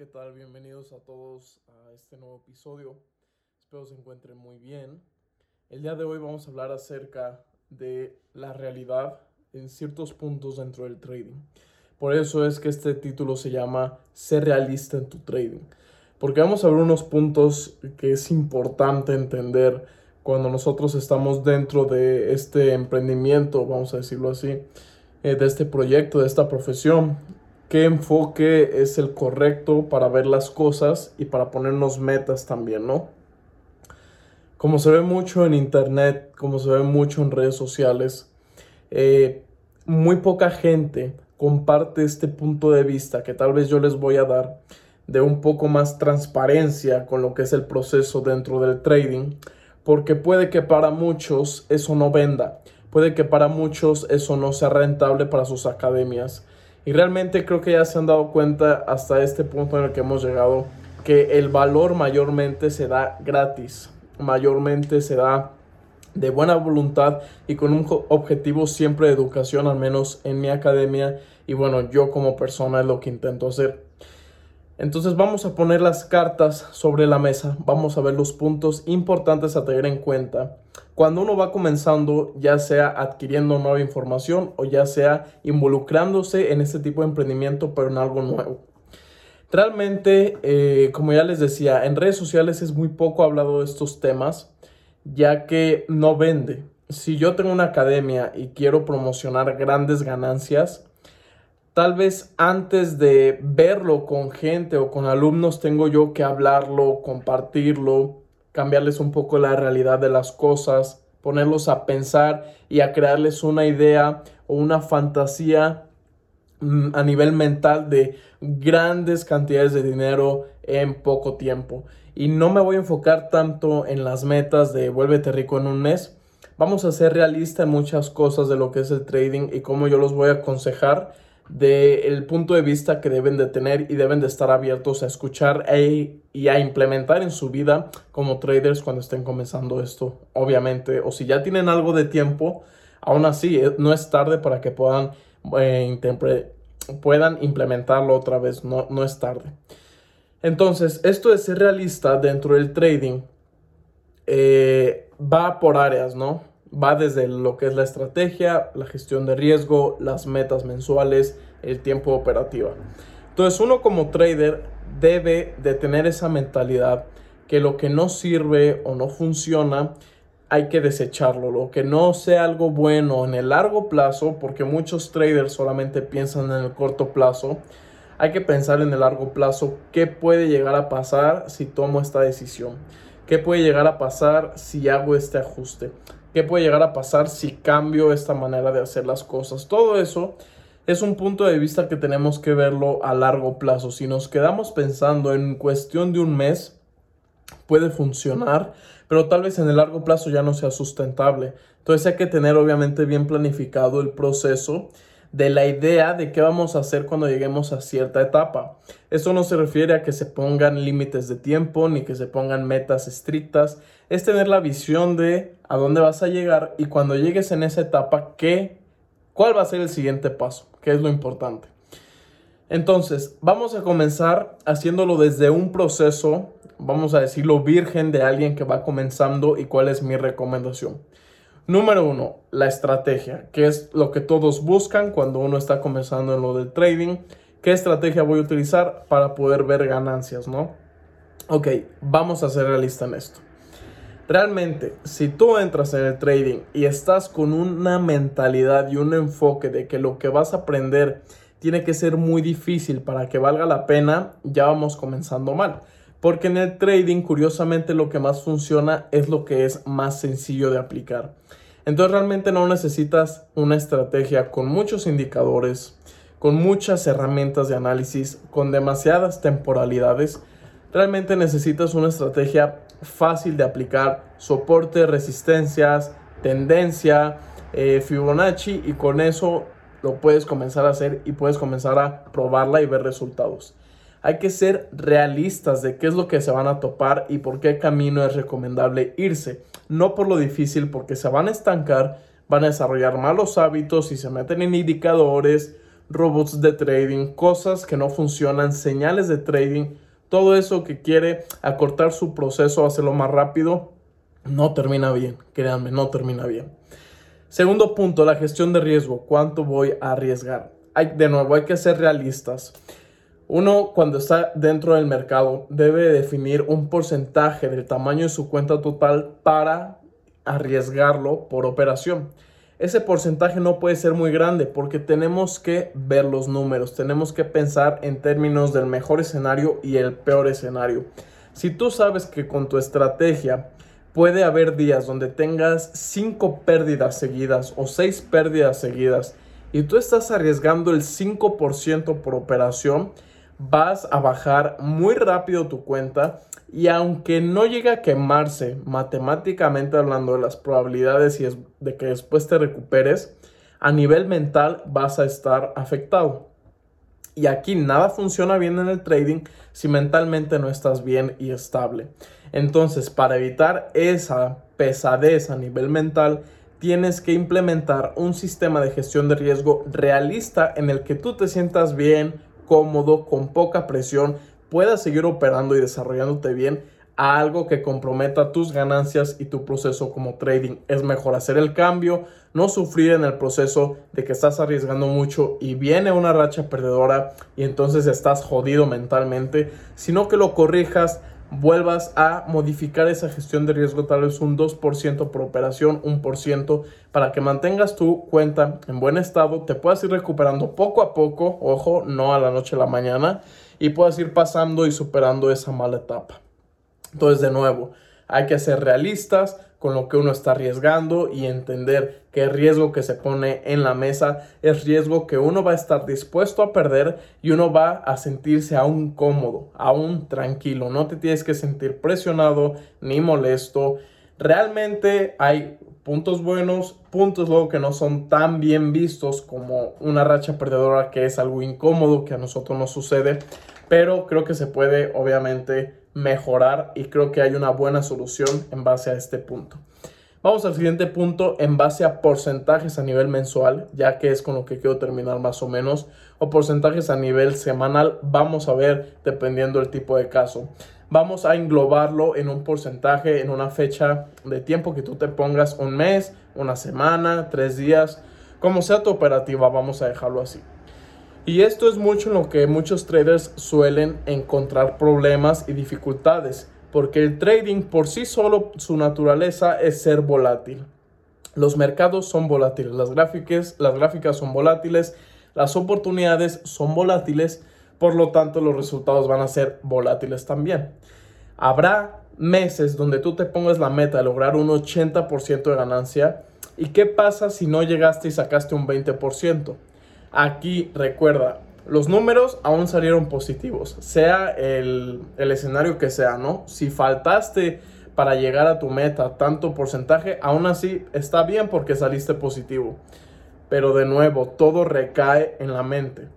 ¿qué tal? Bienvenidos a todos a este nuevo episodio. Espero se encuentren muy bien. El día de hoy vamos a hablar acerca de la realidad en ciertos puntos dentro del trading. Por eso es que este título se llama Ser realista en tu trading. Porque vamos a ver unos puntos que es importante entender cuando nosotros estamos dentro de este emprendimiento, vamos a decirlo así, eh, de este proyecto, de esta profesión qué enfoque es el correcto para ver las cosas y para ponernos metas también, ¿no? Como se ve mucho en internet, como se ve mucho en redes sociales, eh, muy poca gente comparte este punto de vista que tal vez yo les voy a dar de un poco más transparencia con lo que es el proceso dentro del trading, porque puede que para muchos eso no venda, puede que para muchos eso no sea rentable para sus academias. Y realmente creo que ya se han dado cuenta hasta este punto en el que hemos llegado que el valor mayormente se da gratis, mayormente se da de buena voluntad y con un objetivo siempre de educación, al menos en mi academia. Y bueno, yo como persona es lo que intento hacer. Entonces vamos a poner las cartas sobre la mesa, vamos a ver los puntos importantes a tener en cuenta cuando uno va comenzando, ya sea adquiriendo nueva información o ya sea involucrándose en este tipo de emprendimiento, pero en algo nuevo. Realmente, eh, como ya les decía, en redes sociales es muy poco hablado de estos temas, ya que no vende. Si yo tengo una academia y quiero promocionar grandes ganancias, Tal vez antes de verlo con gente o con alumnos tengo yo que hablarlo, compartirlo, cambiarles un poco la realidad de las cosas, ponerlos a pensar y a crearles una idea o una fantasía mm, a nivel mental de grandes cantidades de dinero en poco tiempo. Y no me voy a enfocar tanto en las metas de vuélvete rico en un mes. Vamos a ser realistas en muchas cosas de lo que es el trading y cómo yo los voy a aconsejar del punto de vista que deben de tener y deben de estar abiertos a escuchar e, y a implementar en su vida como traders cuando estén comenzando esto, obviamente. O si ya tienen algo de tiempo, aún así eh, no es tarde para que puedan, eh, puedan implementarlo otra vez, no, no es tarde. Entonces, esto de ser realista dentro del trading eh, va por áreas, ¿no? Va desde lo que es la estrategia, la gestión de riesgo, las metas mensuales, el tiempo operativo. Entonces uno como trader debe de tener esa mentalidad que lo que no sirve o no funciona hay que desecharlo, lo que no sea algo bueno en el largo plazo, porque muchos traders solamente piensan en el corto plazo, hay que pensar en el largo plazo qué puede llegar a pasar si tomo esta decisión, qué puede llegar a pasar si hago este ajuste. ¿Qué puede llegar a pasar si cambio esta manera de hacer las cosas? Todo eso es un punto de vista que tenemos que verlo a largo plazo. Si nos quedamos pensando en cuestión de un mes, puede funcionar, pero tal vez en el largo plazo ya no sea sustentable. Entonces hay que tener obviamente bien planificado el proceso de la idea de qué vamos a hacer cuando lleguemos a cierta etapa. Esto no se refiere a que se pongan límites de tiempo ni que se pongan metas estrictas, es tener la visión de a dónde vas a llegar y cuando llegues en esa etapa, ¿qué, cuál va a ser el siguiente paso, qué es lo importante. Entonces, vamos a comenzar haciéndolo desde un proceso, vamos a decirlo virgen de alguien que va comenzando y cuál es mi recomendación. Número uno, la estrategia, que es lo que todos buscan cuando uno está comenzando en lo del trading. ¿Qué estrategia voy a utilizar para poder ver ganancias, no? Ok, vamos a ser realistas en esto. Realmente, si tú entras en el trading y estás con una mentalidad y un enfoque de que lo que vas a aprender tiene que ser muy difícil para que valga la pena, ya vamos comenzando mal. Porque en el trading, curiosamente, lo que más funciona es lo que es más sencillo de aplicar. Entonces realmente no necesitas una estrategia con muchos indicadores, con muchas herramientas de análisis, con demasiadas temporalidades. Realmente necesitas una estrategia fácil de aplicar, soporte, resistencias, tendencia, eh, Fibonacci y con eso lo puedes comenzar a hacer y puedes comenzar a probarla y ver resultados. Hay que ser realistas de qué es lo que se van a topar y por qué camino es recomendable irse. No por lo difícil, porque se van a estancar, van a desarrollar malos hábitos y se meten en indicadores, robots de trading, cosas que no funcionan, señales de trading, todo eso que quiere acortar su proceso, hacerlo más rápido, no termina bien, créanme, no termina bien. Segundo punto, la gestión de riesgo. ¿Cuánto voy a arriesgar? Hay, de nuevo, hay que ser realistas. Uno, cuando está dentro del mercado, debe definir un porcentaje del tamaño de su cuenta total para arriesgarlo por operación. Ese porcentaje no puede ser muy grande porque tenemos que ver los números, tenemos que pensar en términos del mejor escenario y el peor escenario. Si tú sabes que con tu estrategia puede haber días donde tengas 5 pérdidas seguidas o 6 pérdidas seguidas y tú estás arriesgando el 5% por operación, vas a bajar muy rápido tu cuenta y aunque no llegue a quemarse matemáticamente hablando de las probabilidades y de que después te recuperes, a nivel mental vas a estar afectado. Y aquí nada funciona bien en el trading si mentalmente no estás bien y estable. Entonces, para evitar esa pesadez a nivel mental, tienes que implementar un sistema de gestión de riesgo realista en el que tú te sientas bien, cómodo, con poca presión, puedas seguir operando y desarrollándote bien a algo que comprometa tus ganancias y tu proceso como trading. Es mejor hacer el cambio, no sufrir en el proceso de que estás arriesgando mucho y viene una racha perdedora y entonces estás jodido mentalmente, sino que lo corrijas, vuelvas a modificar esa gestión de riesgo tal vez un 2% por operación, 1%, para que mantengas tu cuenta en buen estado, te puedas ir recuperando poco a poco, ojo, no a la noche a la mañana, y puedas ir pasando y superando esa mala etapa. Entonces, de nuevo, hay que ser realistas, con lo que uno está arriesgando y entender que el riesgo que se pone en la mesa es riesgo que uno va a estar dispuesto a perder y uno va a sentirse aún cómodo, aún tranquilo. No te tienes que sentir presionado ni molesto. Realmente hay puntos buenos, puntos luego que no son tan bien vistos como una racha perdedora que es algo incómodo que a nosotros nos sucede, pero creo que se puede obviamente mejorar y creo que hay una buena solución en base a este punto. Vamos al siguiente punto en base a porcentajes a nivel mensual, ya que es con lo que quiero terminar más o menos, o porcentajes a nivel semanal, vamos a ver dependiendo del tipo de caso. Vamos a englobarlo en un porcentaje, en una fecha de tiempo que tú te pongas, un mes, una semana, tres días, como sea tu operativa, vamos a dejarlo así. Y esto es mucho en lo que muchos traders suelen encontrar problemas y dificultades, porque el trading por sí solo su naturaleza es ser volátil. Los mercados son volátiles, las gráficas, las gráficas son volátiles, las oportunidades son volátiles, por lo tanto los resultados van a ser volátiles también. Habrá meses donde tú te pongas la meta de lograr un 80% de ganancia. ¿Y qué pasa si no llegaste y sacaste un 20%? Aquí recuerda, los números aún salieron positivos, sea el, escenario que sea, ¿no? Si faltaste para llegar a tu meta tanto porcentaje, aún así está bien porque saliste positivo. Pero de nuevo, todo recae en la mente.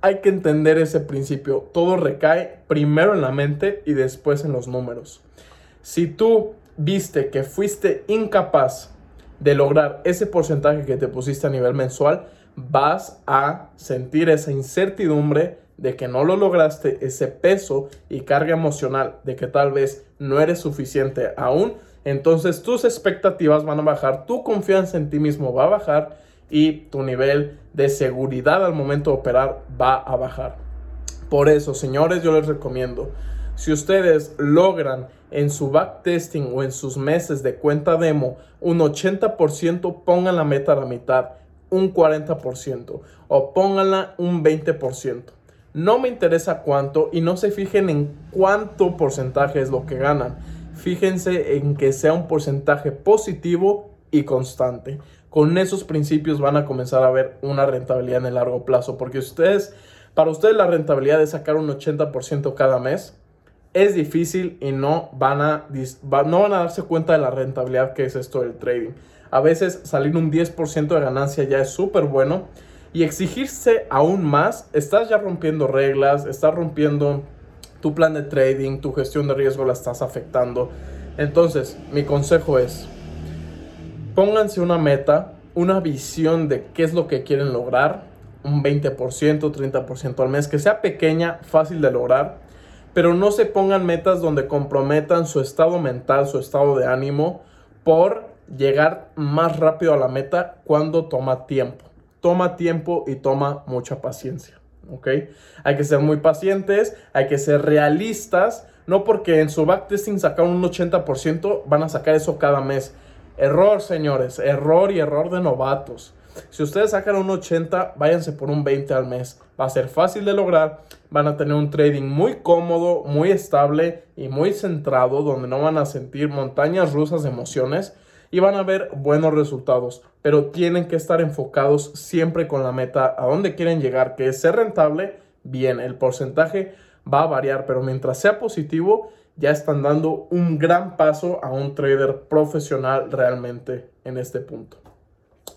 Hay que entender ese principio. Todo recae primero en la mente y después en los números. Si tú viste que fuiste incapaz de lograr ese porcentaje que te pusiste a nivel mensual, vas a sentir esa incertidumbre de que no lo lograste, ese peso y carga emocional de que tal vez no eres suficiente aún, entonces tus expectativas van a bajar, tu confianza en ti mismo va a bajar y tu nivel de seguridad al momento de operar va a bajar. Por eso, señores, yo les recomiendo, si ustedes logran en su backtesting o en sus meses de cuenta demo un 80%, pongan la meta a la mitad un 40% o pónganla un 20%. No me interesa cuánto y no se fijen en cuánto porcentaje es lo que ganan. Fíjense en que sea un porcentaje positivo y constante. Con esos principios van a comenzar a ver una rentabilidad en el largo plazo. Porque ustedes, para ustedes la rentabilidad de sacar un 80% cada mes es difícil y no van, a, no van a darse cuenta de la rentabilidad que es esto del trading. A veces salir un 10% de ganancia ya es súper bueno. Y exigirse aún más, estás ya rompiendo reglas, estás rompiendo tu plan de trading, tu gestión de riesgo la estás afectando. Entonces, mi consejo es, pónganse una meta, una visión de qué es lo que quieren lograr, un 20%, 30% al mes, que sea pequeña, fácil de lograr, pero no se pongan metas donde comprometan su estado mental, su estado de ánimo por llegar más rápido a la meta cuando toma tiempo. Toma tiempo y toma mucha paciencia. ¿ok? Hay que ser muy pacientes, hay que ser realistas, no porque en su backtesting sacaron un 80%, van a sacar eso cada mes. Error, señores, error y error de novatos. Si ustedes sacan un 80, váyanse por un 20 al mes. Va a ser fácil de lograr, van a tener un trading muy cómodo, muy estable y muy centrado, donde no van a sentir montañas rusas de emociones y van a ver buenos resultados, pero tienen que estar enfocados siempre con la meta a dónde quieren llegar, que es ser rentable. Bien, el porcentaje va a variar, pero mientras sea positivo, ya están dando un gran paso a un trader profesional realmente en este punto.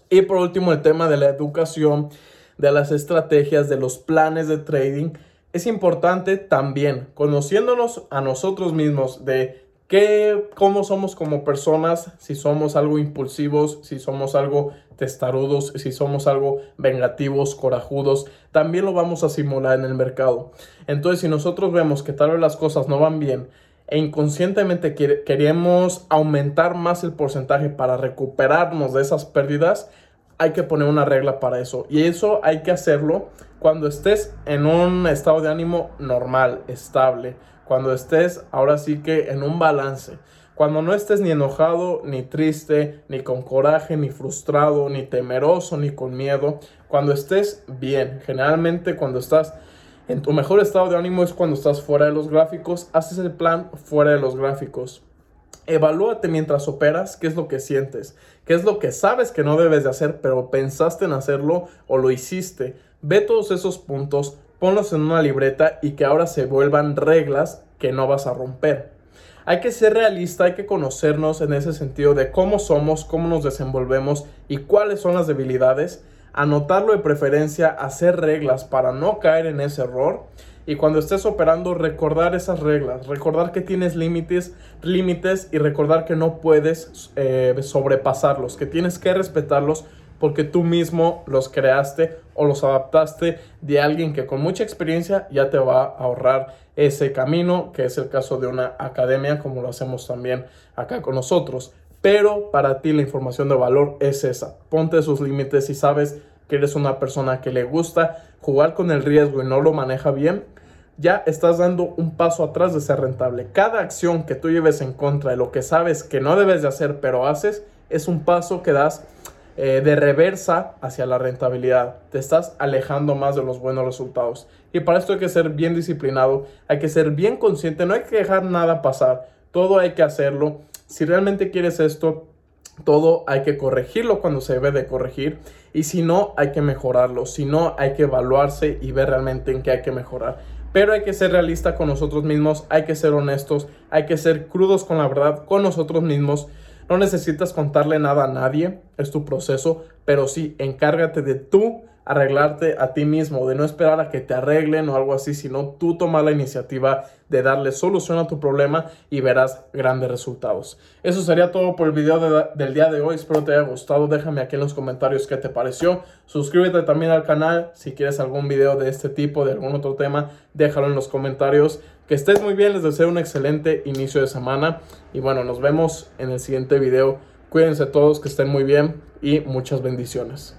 Y por último, el tema de la educación, de las estrategias, de los planes de trading. Es importante también, conociéndonos a nosotros mismos, de ¿Qué, ¿Cómo somos como personas? Si somos algo impulsivos, si somos algo testarudos, si somos algo vengativos, corajudos, también lo vamos a simular en el mercado. Entonces, si nosotros vemos que tal vez las cosas no van bien e inconscientemente queremos aumentar más el porcentaje para recuperarnos de esas pérdidas, hay que poner una regla para eso. Y eso hay que hacerlo cuando estés en un estado de ánimo normal, estable cuando estés ahora sí que en un balance. Cuando no estés ni enojado, ni triste, ni con coraje, ni frustrado, ni temeroso, ni con miedo. Cuando estés bien. Generalmente cuando estás en tu mejor estado de ánimo es cuando estás fuera de los gráficos. Haces el plan fuera de los gráficos. Evalúate mientras operas qué es lo que sientes, qué es lo que sabes que no debes de hacer, pero pensaste en hacerlo o lo hiciste. Ve todos esos puntos, ponlos en una libreta y que ahora se vuelvan reglas que no vas a romper. Hay que ser realista, hay que conocernos en ese sentido de cómo somos, cómo nos desenvolvemos y cuáles son las debilidades. Anotarlo de preferencia, hacer reglas para no caer en ese error. Y cuando estés operando, recordar esas reglas, recordar que tienes límites, límites y recordar que no puedes eh, sobrepasarlos, que tienes que respetarlos porque tú mismo los creaste o los adaptaste de alguien que con mucha experiencia ya te va a ahorrar ese camino, que es el caso de una academia como lo hacemos también acá con nosotros. Pero para ti la información de valor es esa. Ponte sus límites y sabes que eres una persona que le gusta jugar con el riesgo y no lo maneja bien, ya estás dando un paso atrás de ser rentable. Cada acción que tú lleves en contra de lo que sabes que no debes de hacer pero haces, es un paso que das eh, de reversa hacia la rentabilidad. Te estás alejando más de los buenos resultados. Y para esto hay que ser bien disciplinado, hay que ser bien consciente, no hay que dejar nada pasar, todo hay que hacerlo. Si realmente quieres esto, todo hay que corregirlo cuando se debe de corregir y si no hay que mejorarlo, si no hay que evaluarse y ver realmente en qué hay que mejorar. Pero hay que ser realista con nosotros mismos, hay que ser honestos, hay que ser crudos con la verdad con nosotros mismos no necesitas contarle nada a nadie, es tu proceso, pero sí, encárgate de tú arreglarte a ti mismo, de no esperar a que te arreglen o algo así, sino tú tomar la iniciativa de darle solución a tu problema y verás grandes resultados. Eso sería todo por el video del día de hoy, espero te haya gustado, déjame aquí en los comentarios qué te pareció, suscríbete también al canal, si quieres algún video de este tipo, de algún otro tema, déjalo en los comentarios. Que estés muy bien, les deseo un excelente inicio de semana y bueno, nos vemos en el siguiente video. Cuídense todos, que estén muy bien y muchas bendiciones.